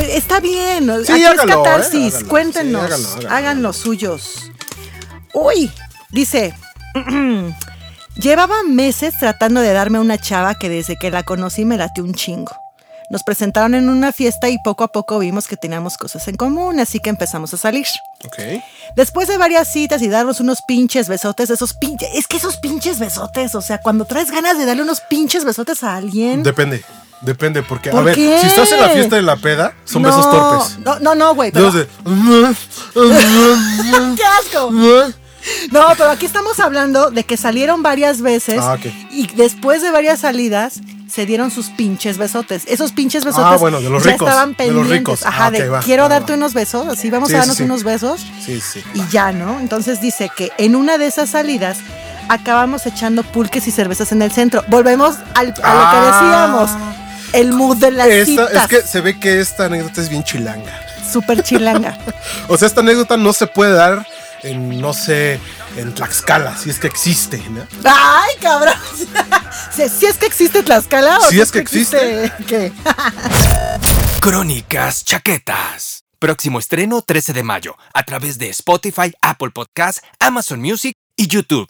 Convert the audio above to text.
Pues está bien. Sí, Aquí háganlo, es ¿eh? catarsis. Háganlo. Cuéntenos. Sí, háganlo. Hagan los suyos. Uy, dice. Llevaba meses tratando de darme a una chava que desde que la conocí me late un chingo. Nos presentaron en una fiesta y poco a poco vimos que teníamos cosas en común, así que empezamos a salir. Después de varias citas y darnos unos pinches besotes, esos pinches, es que esos pinches besotes, o sea, cuando traes ganas de darle unos pinches besotes a alguien. Depende. Depende, porque, a ¿Por ver, qué? si estás en la fiesta de la peda, son No, besos torpes. No, no, no, güey. pero- de. ¡Qué asco! No, pero aquí estamos hablando de que salieron varias veces Ah, ok. y después de varias salidas se dieron sus pinches besotes. Esos pinches besotes Ah, bueno, de los ya ricos, estaban de los pendientes. ricos. Ajá, Ah, de ok, va, quiero va, darte va. unos besos, así vamos Sí, a darnos sí. unos besos Sí, sí. y ya, ¿no? Entonces dice que en una de esas salidas acabamos echando pulques y cervezas en el centro. Volvemos al- a lo Ah. que decíamos. El mood de las Esta, citas. es que se ve que esta anécdota es bien chilanga. Súper chilanga. O sea, esta anécdota no se puede dar en, no sé, en Tlaxcala, si es que existe, ¿no? ¡Ay, cabrón! Si, si es que existe Tlaxcala o Si es que existe. ¿Qué? Crónicas Chaquetas. Próximo estreno 13 de mayo a través de Spotify, Apple Podcasts, Amazon Music y YouTube.